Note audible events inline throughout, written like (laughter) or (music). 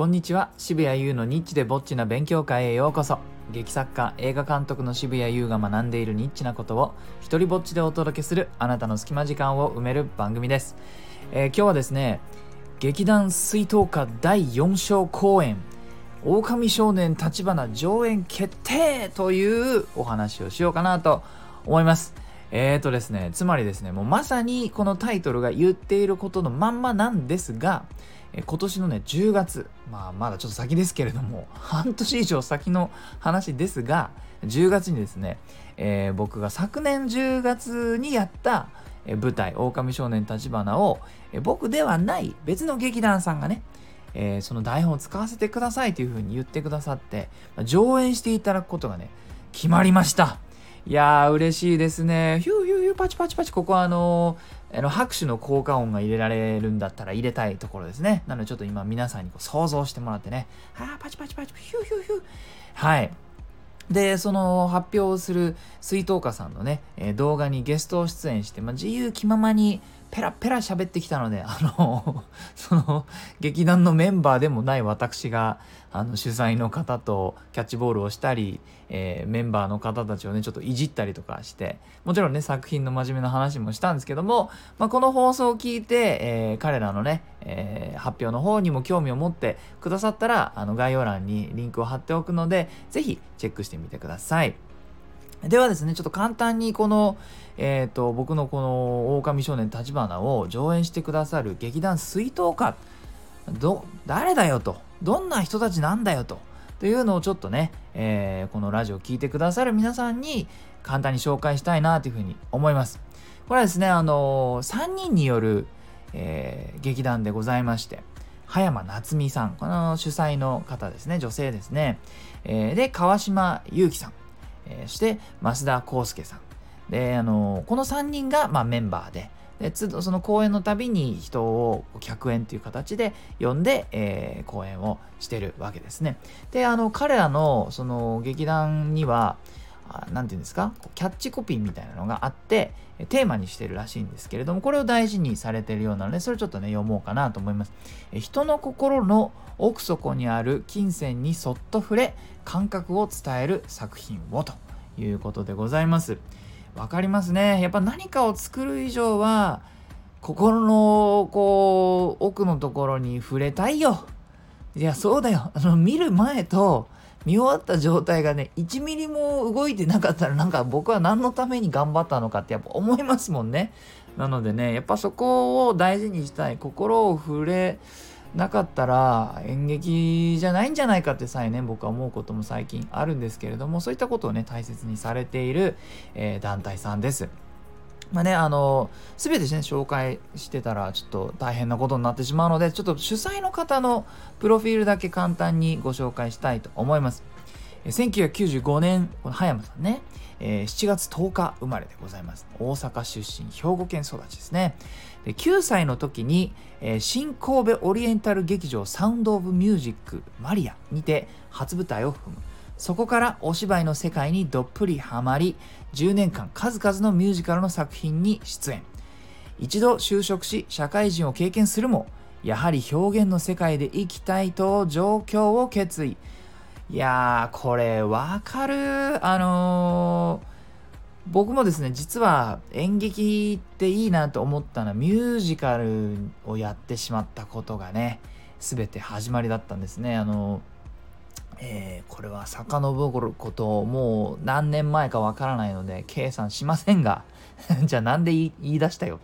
こんにちは。渋谷優のニッチでぼっちな勉強会へようこそ。劇作家映画監督の渋谷優が学んでいるニッチなことを一人ぼっちでお届けするあなたの隙間時間を埋める番組です、えー、今日はですね劇団水筒花第4章公演狼少年立花上演決定というお話をしようかなと思います。えーとですね、つまりですね、もうまさにこのタイトルが言っていることのまんまなんですが、今年のね、10月、まあまだちょっと先ですけれども、(laughs) 半年以上先の話ですが、10月にですね、えー、僕が昨年10月にやった舞台、狼少年立花を、僕ではない別の劇団さんがね、えー、その台本を使わせてくださいというふうに言ってくださって、上演していただくことがね、決まりました。いやー、嬉しいですね。ヒューヒューヒューパチパチパチ。ここはあのー、あの拍手の効果音が入れられるんだったら入れたいところですね。なのでちょっと今皆さんにこう想像してもらってね。はあ、パチパチパチ、ヒューヒューヒュー。はい。で、その発表する水筒花さんのね、えー、動画にゲスト出演して、まあ、自由気ままにペラペラ喋ってきたので、あの、(laughs) その、劇団のメンバーでもない私が、あの、主催の方とキャッチボールをしたり、えー、メンバーの方たちをね、ちょっといじったりとかして、もちろんね、作品の真面目な話もしたんですけども、まあ、この放送を聞いて、えー、彼らのね、えー、発表の方にも興味を持ってくださったら、あの、概要欄にリンクを貼っておくので、ぜひチェックしてみてください。ではですね、ちょっと簡単にこの、えっ、ー、と、僕のこの狼少年立花を上演してくださる劇団水筒花、ど、誰だよと、どんな人たちなんだよと、というのをちょっとね、えー、このラジオを聴いてくださる皆さんに簡単に紹介したいなというふうに思います。これはですね、あのー、3人による、えー、劇団でございまして、葉山夏美さん、この主催の方ですね、女性ですね。えー、で、川島祐希さん。えー、して増田康介さんであのこの3人が、まあ、メンバーででその公演のたびに人を客演という形で呼んで、えー、公演をしてるわけですね。であの彼らのその劇団には何て言うんですか？キャッチコピーみたいなのがあってテーマにしてるらしいんですけれどもこれを大事にされてるようなのでそれちょっとね読もうかなと思います。人の心の奥底にある金銭にそっと触れ感覚を伝える作品をということでございます。わかりますね。やっぱ何かを作る以上は心のこう奥のところに触れたいよ。いやそうだよ。あの見る前と見終わった状態がね1ミリも動いてなかったらなんか僕は何のために頑張ったのかってやっぱ思いますもんね。なのでねやっぱそこを大事にしたい心を触れなかったら演劇じゃないんじゃないかってさえね僕は思うことも最近あるんですけれどもそういったことをね大切にされている、えー、団体さんです。まあね、あの、すべてね、紹介してたらちょっと大変なことになってしまうので、ちょっと主催の方のプロフィールだけ簡単にご紹介したいと思います。1995年、この葉山さんね、えー、7月10日生まれでございます。大阪出身、兵庫県育ちですね。で9歳の時に、えー、新神戸オリエンタル劇場サウンド・オブ・ミュージックマリアにて初舞台を踏むそこからお芝居の世界にどっぷりハマり10年間数々のミュージカルの作品に出演一度就職し社会人を経験するもやはり表現の世界で生きたいと状況を決意いやーこれわかる。あのー僕もですね実は演劇っていいなと思ったのはミュージカルをやってしまったことがね全て始まりだったんですね。あの、えー、これは遡ることもう何年前かわからないので計算しませんが (laughs) じゃあなんで言い出したよ。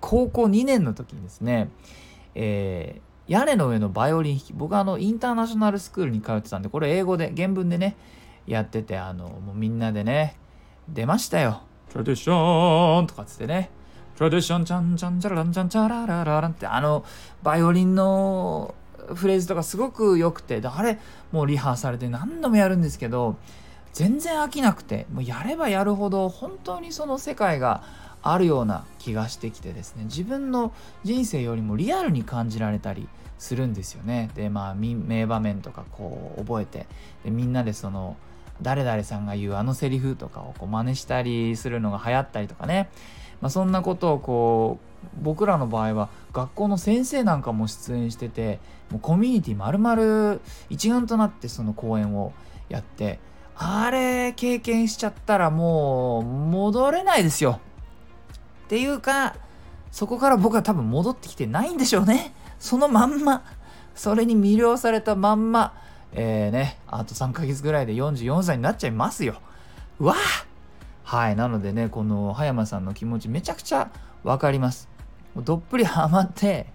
高校2年の時にですね、えー、屋根の上のバイオリン弾き僕はあのインターナショナルスクールに通ってたんでこれ英語で原文でねやっててあのもうみんなでね出ましたよ。トラディションとかっつってね。トラディションチャンチャンチャラランチャンチャラララランってあのバイオリンのフレーズとかすごく良くてあれもうリハされて何度もやるんですけど全然飽きなくてもうやればやるほど本当にその世界があるような気がしてきてですね。自分の人生よりもリアルに感じられたりするんですよね。でまあ名場面とかこう覚えてでみんなでその誰々さんが言うあのセリフとかをこう真似したりするのが流行ったりとかね、まあ、そんなことをこう僕らの場合は学校の先生なんかも出演しててもうコミュニティ丸々一丸となってその講演をやってあれ経験しちゃったらもう戻れないですよ。ていうかそこから僕は多分戻ってきてないんでしょうね。(laughs) そのまんま。それに魅了されたまんま。えーね。あと3ヶ月ぐらいで44歳になっちゃいますよ。うわはい。なのでねこの葉山さんの気持ちめちゃくちゃ分かります。どっぷりハマって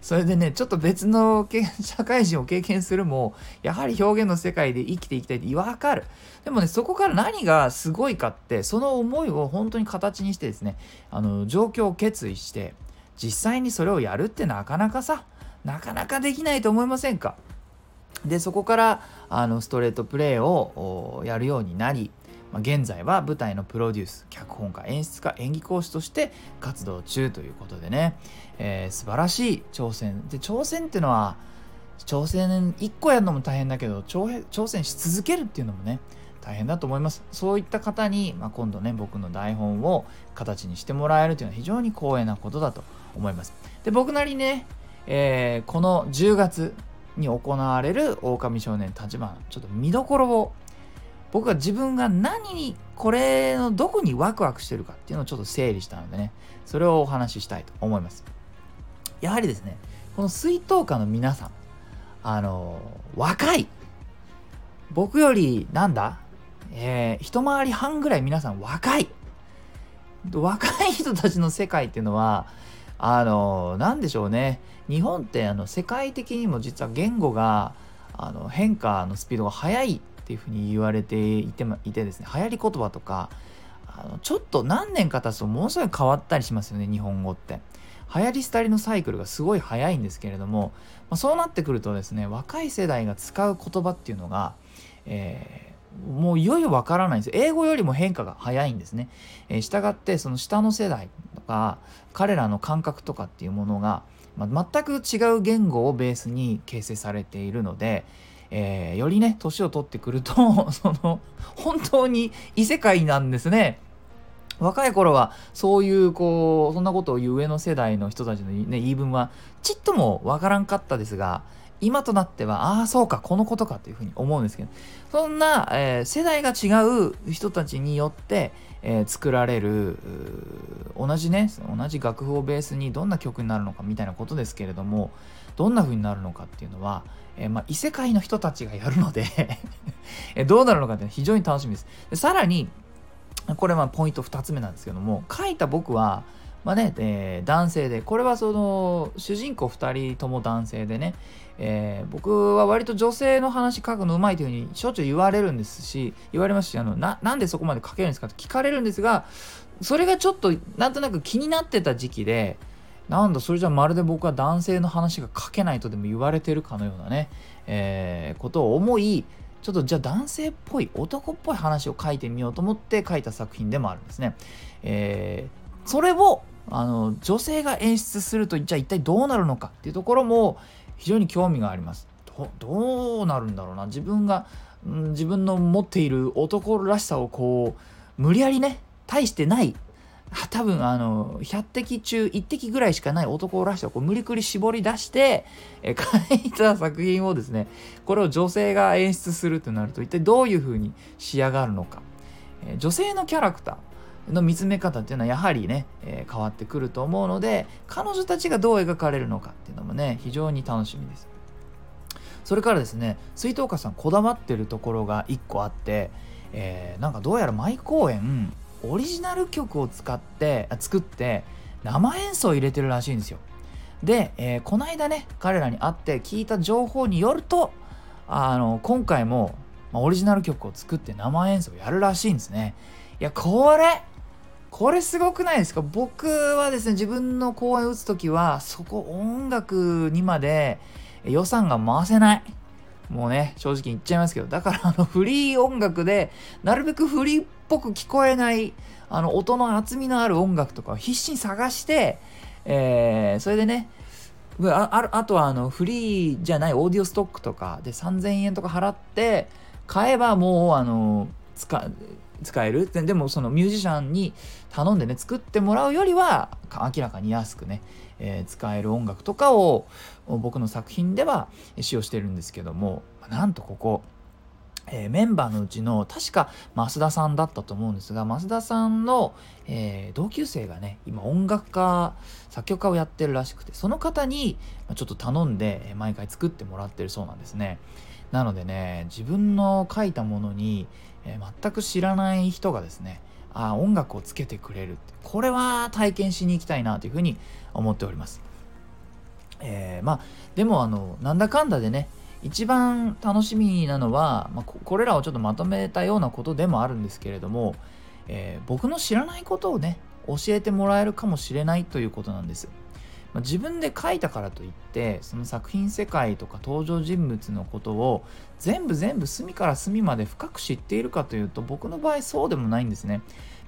それでねちょっと別の社会人を経験するもやはり表現の世界で生きていきたいって分かる。でもねそこから何がすごいかってその思いを本当に形にしてですねあの状況を決意して実際にそれをやるってなかなかさなかなかできないと思いませんか？でそこからあのストレートプレーをやるようになりまあ、現在は舞台のプロデュース脚本家演出家演技講師として活動中ということでね、えー、素晴らしい挑戦。で挑戦っていうのは挑戦1個やるのも大変だけど挑戦し続けるっていうのもね大変だと思います。そういった方に、まあ、今度ね僕の台本を形にしてもらえるというのは非常に光栄なことだと思います。で僕なりにね、えー、この10月に行われる狼少年立花ちょっと見どころを僕は自分が何にこれのどこにワクワクしてるかっていうのをちょっと整理したのでねそれをお話ししたいと思います。やはりですねこの水筒花の皆さんあの若い。僕よりなんだ？えー、一回り半ぐらい皆さん若い。若い人たちの世界っていうのはあの何でしょうね。日本ってあの世界的にも実は言語があの変化のスピードが速いっていうふうに言われていていてですね流行り言葉とかあのちょっと何年か経つとものすごい変わったりしますよね日本語って。流行り廃りのサイクルがすごい早いんですけれども、まあ、そうなってくるとですね若い世代が使う言葉っていうのが、えー、もういよいよわからないんです英語よりも変化が早いんですね。えー、従ってその下の世代とか彼らの感覚とかっていうものが、まあ、全く違う言語をベースに形成されているので、えー、よりね年を取ってくると (laughs) その本当に異世界なんですね。若い頃はそういうこうそんなことを言う上の世代の人たちの、ね、言い分はちっともわからんかったですが今となってはああそうかこのことかというふうに思うんですけどそんな、えー、世代が違う人たちによって、えー、作られる同じね同じ楽譜をベースにどんな曲になるのかみたいなことですけれどもどんな風になるのかっていうのは、えー、まあ、異世界の人たちがやるので (laughs) どうなるのかっていうのは非常に楽しみです。でさらにこれはポイント2つ目なんですけども書いた僕はまあね、えー、男性でこれはその主人公2人とも男性でね、えー、僕は割と女性の話書くのうまいというふうにしょっちゅう言われるんですし言われますしあのななんでそこまで書けるんですかと聞かれるんですがそれがちょっとなんとなく気になってた時期でなんだそれじゃまるで僕は男性の話が書けないとでも言われてるかのようなね、えー、ことを思いちょっとじゃあ男性っぽい男っぽい話を書いてみようと思って書いた作品でもあるんですね。えー、それをあの女性が演出するとじゃあ一体どうなるのかっていうところも非常に興味があります。どどうなるんだろうな自分が、うん、自分の持っている男らしさをこう無理やりね大してない多分あの100滴中1滴ぐらいしかない男らしさをこう無理くり絞り出してえ (laughs) 書いた作品をですねこれを女性が演出するとなると一体どういう風に仕上がるのか、え女性のキャラクターの見つめ方っていうのはやはりね、え、変わってくると思うので彼女たちがどう描かれるのかっていうのもね非常に楽しみです。それからですね水筒花さんこだわってるところが1個あって、えー、なんかどうやら毎公演オリジナル曲を使って作って生演奏入れてるらしいんですよ。で、えー、この間ね彼らに会って聞いた情報によるとあの今回も、ま、オリジナル曲を作って生演奏やるらしいんですね。いやこれこれすごくないですか？僕はですね自分の公演打つ時はそこ音楽にまで予算が回せない。もうね正直言っちゃいますけどだからあのフリー音楽でなるべくフリーっぽく聞こえないあの音の厚みのある音楽とかを必死に探して、えー、それでねあああとはあのフリーじゃないオーディオストックとかで3000円とか払って買えばもうあの使使える。ででもそのミュージシャンに頼んでね作ってもらうよりは明らかに安くね、えー、使える音楽とかを僕の作品では使用してるんですけどもなんとここえー、メンバーのうちの確か増田さんだったと思うんですが増田さんの、えー、同級生がね今音楽家作曲家をやってるらしくてその方にちょっと頼んで毎回作ってもらってるそうなんですね。なのでね自分の書いたものに、えー、全く知らない人がですねあ音楽をつけてくれるこれは体験しに行きたいなというふうに思っております。えー、まあでもあのなんだかんだでね一番楽しみなのは、まあ、これらをちょっとまとめたようなことでもあるんですけれども、えー、僕の知らないことをね教えてもらえるかもしれないということなんです。まあ、自分で書いたからといってその作品世界とか登場人物のことを全部全部隅から隅まで深く知っているかというと僕の場合そうでもないんですね。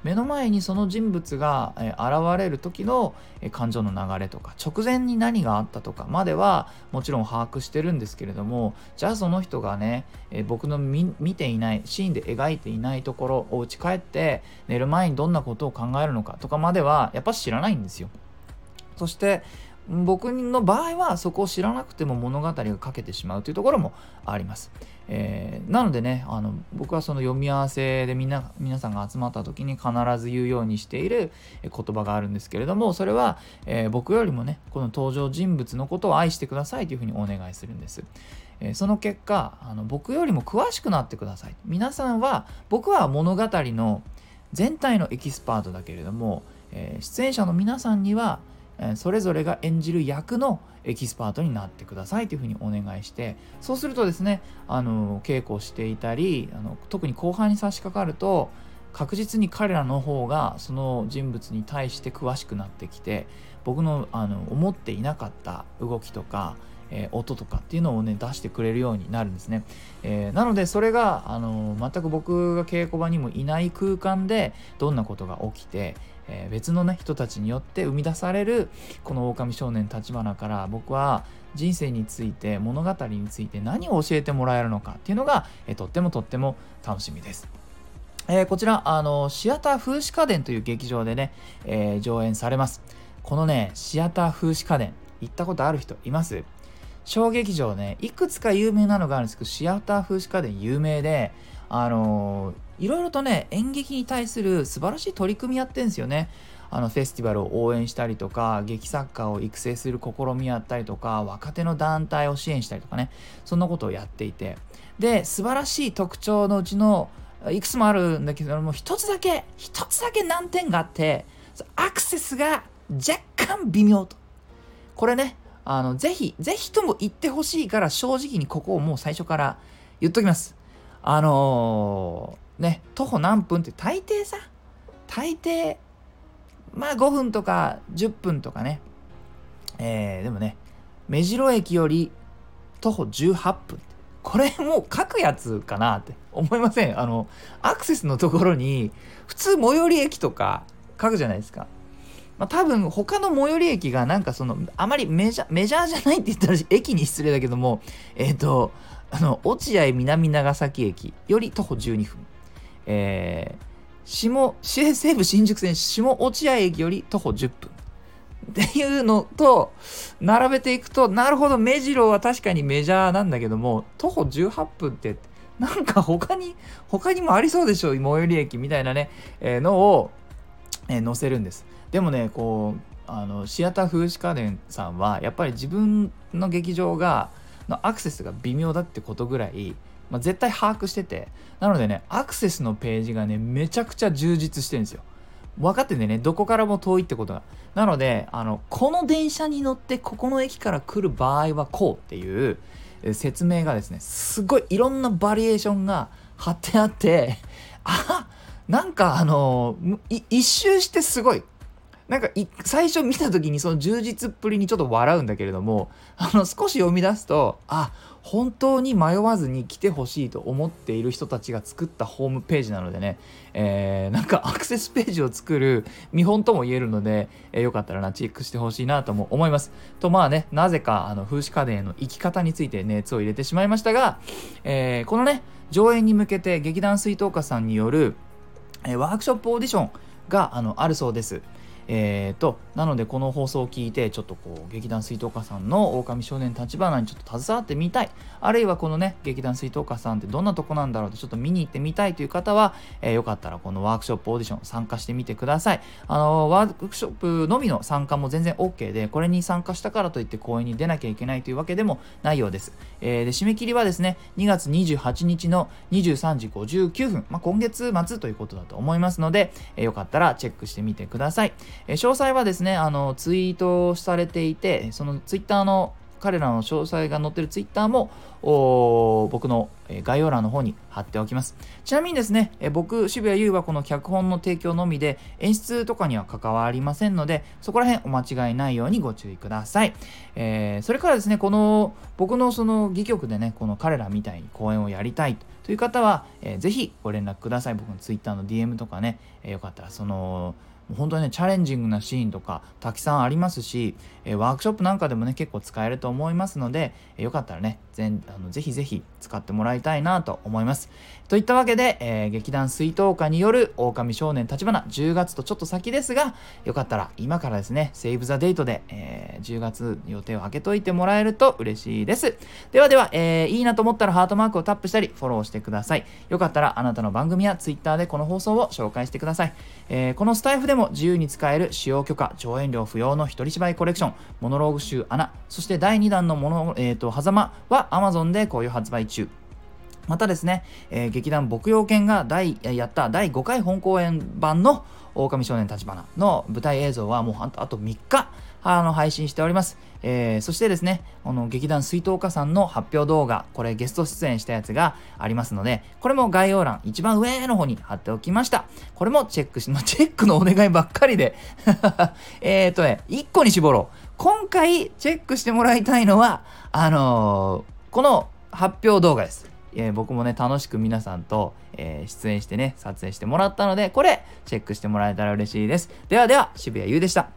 目の前にその人物が、現れる時の、感情の流れとか直前に何があったとかまではもちろん把握してるんですけれどもじゃあその人がね、僕の見ていないシーンで描いていないところお家帰って寝る前にどんなことを考えるのかとかまではやっぱ知らないんですよ。そして僕の場合はそこを知らなくても物語が書けてしまうというところもあります。えー、なのでねあの僕はその読み合わせでみんな皆さんが集まった時に必ず言うようにしている言葉があるんですけれどもそれは、えー、僕よりもねこの登場人物のことを愛してくださいというふうにお願いするんです。え、その結果あの僕よりも詳しくなってください。皆さんは僕は物語の全体のエキスパートだけれども、え出演者の皆さんにはそれぞれが演じる役のエキスパートになってくださいというふうにお願いしてそうするとですねあの稽古していたりあの特に後半に差し掛かると確実に彼らの方がその人物に対して詳しくなってきて僕のあの思っていなかった動きとか、えー、音とかっていうのをね出してくれるようになるんですね、えー、なのでそれがあの全く僕が稽古場にもいない空間でどんなことが起きてえー、別のね人たちによって生み出されるこの狼少年立花から僕は人生について物語について何を教えてもらえるのかっていうのが、えー、とってもとっても楽しみです。えー、こちらあのシアター風刺家電という劇場でね、え、上演されます。このねシアター風刺家電行ったことある人います？小劇場ねいくつか有名なのがあるんですけどシアター風刺家電有名であのーいろいろとね演劇に対する素晴らしい取り組みやってんですよね。あのフェスティバルを応援したりとか劇作家を育成する試みやったりとか若手の団体を支援したりとかね。そんなことをやっていて。で素晴らしい特徴のうちのいくつもあるんだけども一つだけ一つだけ難点があってアクセスが若干微妙と。これねあのぜひぜひとも言ってほしいから正直にここをもう最初から言っときます。あのーね、徒歩何分って大抵さ、大抵、まあ5分とか10分とかね、えー、でもね、目白駅より徒歩18分。これもう書くやつかなって思いません？あの、アクセスのところに、普通最寄り駅とか書くじゃないですか。まあ、多分他の最寄り駅がなんかそのあまりメジャーメジャーじゃないって言ったら駅に失礼だけどもえっ、ー、とあの落合南長崎駅より徒歩12分えー、下、西武新宿線下落合駅より徒歩10分。っていうのと、並べていくと、なるほど、目白は確かにメジャーなんだけども、徒歩18分って、なんか他に、他にもありそうでしょ、最寄り駅みたいなね、えー、のを、えー、載せるんです。でもね、こう、あの、シアター風刺家電さんは、やっぱり自分の劇場が、のアクセスが微妙だってことぐらい、まあ、絶対把握してて。なのでねアクセスのページがねめちゃくちゃ充実してるんですよ。分かってんでね。どこからも遠いってことが。なのであのこの電車に乗ってここの駅から来る場合はこうっていう説明がですねすごいいろんなバリエーションが貼ってあってあなんかあの一周してすごいなんか最初見た時にその充実っぷりにちょっと笑うんだけれどもあの少し読み出すとあ本当に迷わずに来てほしいと思っている人たちが作ったホームページなのでね、えー、なんかアクセスページを作る見本とも言えるので、えー、よかったらなチェックしてほしいなとも思います。とまあねなぜかあの風刺家電への生き方について熱を入れてしまいましたが、えー、このね上演に向けて劇団水筒花さんによるえ、ワークショップオーディションがあのあるそうです。えーと、なのでこの放送を聞いてちょっとこう劇団水藤家さんの狼少年立花にちょっと携わってみたい。あるいはこのね劇団水藤家さんってどんなとこなんだろうってちょっと見に行ってみたいという方は、えー、よかったらこのワークショップオーディション参加してみてください。あのワークショップのみの参加も全然 OK でこれに参加したからといって公演に出なきゃいけないというわけでもないようです、えー、で締め切りはですね2月28日の23時59分、まあ、今月末ということだと思いますので、えー、よかったらチェックしてみてください、え詳細はですねあのツイートされていてそのツイッターの彼らの詳細が載ってるツイッターも僕の概要欄の方に貼っておきます。ちなみにですね、僕、渋谷優はこの脚本の提供のみで演出とかには関わりませんので、そこら辺お間違いないようにご注意ください。えー、それからですね、この僕のその戯曲でね、この彼らみたいに公演をやりたいという方は、えー、ぜひご連絡ください。僕の Twitter の DM とかね、えー、よかったらその、本当にねチャレンジングなシーンとかたくさんありますし、えワークショップなんかでもね結構使えると思いますので、えよかったらね全あのぜひぜひ使ってもらいたいなと思います。といったわけで、えー、劇団水筒花による狼少年立花10月とちょっと先ですがよかったら今からですねセーブ・ザ・デートで、えー、10月予定を開けといてもらえると嬉しいです。ではでは、えー、いいなと思ったらハートマークをタップしたりフォローしてください。よかったらあなたの番組や Twitter でこの放送を紹介してください。えー、このスタイフでも自由に使える使用許可、上演料不要の一人芝居コレクション、モノローグ集穴、そして第2弾のもの、えーと、狭間は Amazon でこういう発売中。またですね、えー、劇団牧羊犬が第やった第5回本公演版の狼少年立花の舞台映像はもうあと3日あの配信しております。えー、そしてですね、この劇団水筒花さんの発表動画、これゲスト出演したやつがありますので、これも概要欄一番上の方に貼っておきました。これもチェックし、ま (laughs) チェックのお願いばっかりで (laughs) えっとね、1個に絞ろう。今回チェックしてもらいたいのは、あのー、この発表動画です。えー、僕もね、楽しく皆さんと、えー、出演してね、撮影してもらったので、これ、チェックしてもらえたら嬉しいです。ではでは、渋谷優でした。